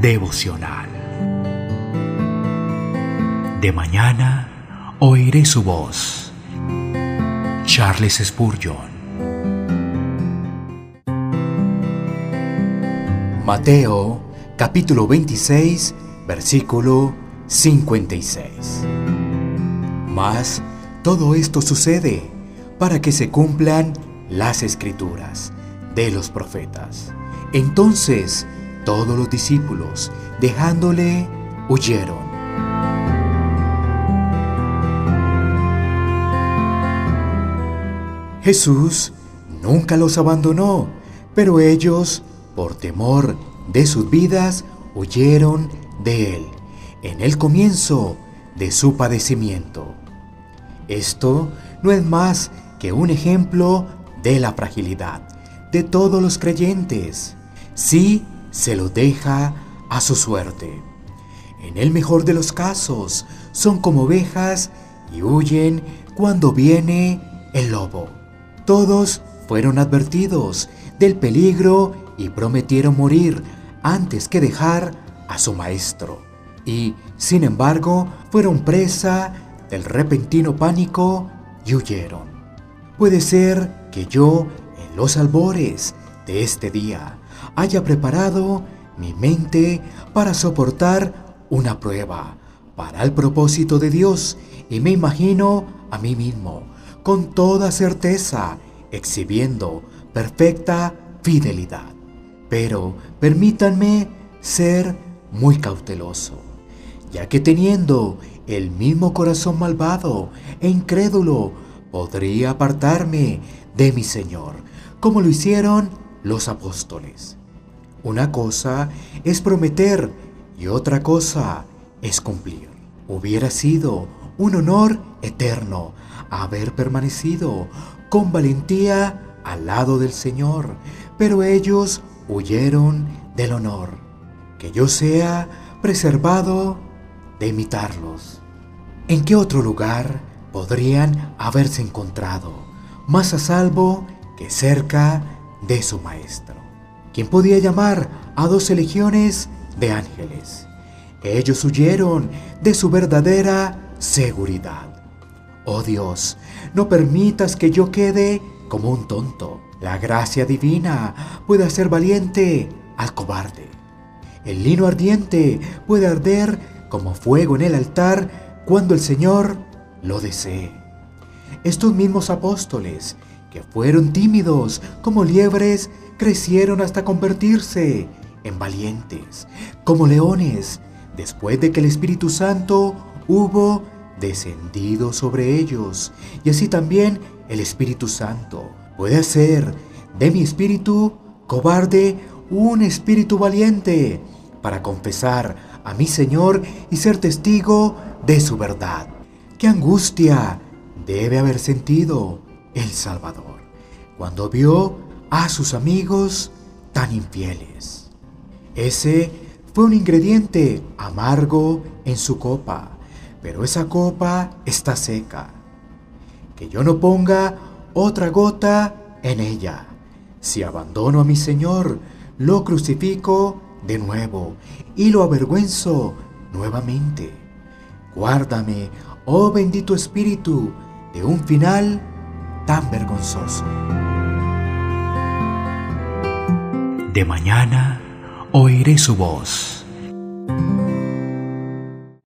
devocional. De mañana oiré su voz. Charles Spurgeon. Mateo capítulo 26 versículo 56. Mas todo esto sucede para que se cumplan las escrituras de los profetas. Entonces todos los discípulos, dejándole, huyeron. Jesús nunca los abandonó, pero ellos, por temor de sus vidas, huyeron de él en el comienzo de su padecimiento. Esto no es más que un ejemplo de la fragilidad de todos los creyentes. Sí, se lo deja a su suerte. En el mejor de los casos, son como ovejas y huyen cuando viene el lobo. Todos fueron advertidos del peligro y prometieron morir antes que dejar a su maestro. Y, sin embargo, fueron presa del repentino pánico y huyeron. Puede ser que yo, en los albores de este día, haya preparado mi mente para soportar una prueba, para el propósito de Dios, y me imagino a mí mismo, con toda certeza, exhibiendo perfecta fidelidad. Pero permítanme ser muy cauteloso, ya que teniendo el mismo corazón malvado e incrédulo, podría apartarme de mi Señor, como lo hicieron los apóstoles. Una cosa es prometer y otra cosa es cumplir. Hubiera sido un honor eterno haber permanecido con valentía al lado del Señor, pero ellos huyeron del honor. Que yo sea preservado de imitarlos. ¿En qué otro lugar podrían haberse encontrado más a salvo que cerca de su Maestro? quien podía llamar a doce legiones de ángeles. Ellos huyeron de su verdadera seguridad. Oh Dios, no permitas que yo quede como un tonto. La gracia divina puede hacer valiente al cobarde. El lino ardiente puede arder como fuego en el altar cuando el Señor lo desee. Estos mismos apóstoles, que fueron tímidos como liebres, crecieron hasta convertirse en valientes, como leones, después de que el Espíritu Santo hubo descendido sobre ellos. Y así también el Espíritu Santo puede hacer de mi espíritu cobarde un espíritu valiente para confesar a mi Señor y ser testigo de su verdad. ¡Qué angustia debe haber sentido el Salvador cuando vio a sus amigos tan infieles. Ese fue un ingrediente amargo en su copa, pero esa copa está seca. Que yo no ponga otra gota en ella. Si abandono a mi Señor, lo crucifico de nuevo y lo avergüenzo nuevamente. Guárdame, oh bendito Espíritu, de un final tan vergonzoso. De mañana oiré su voz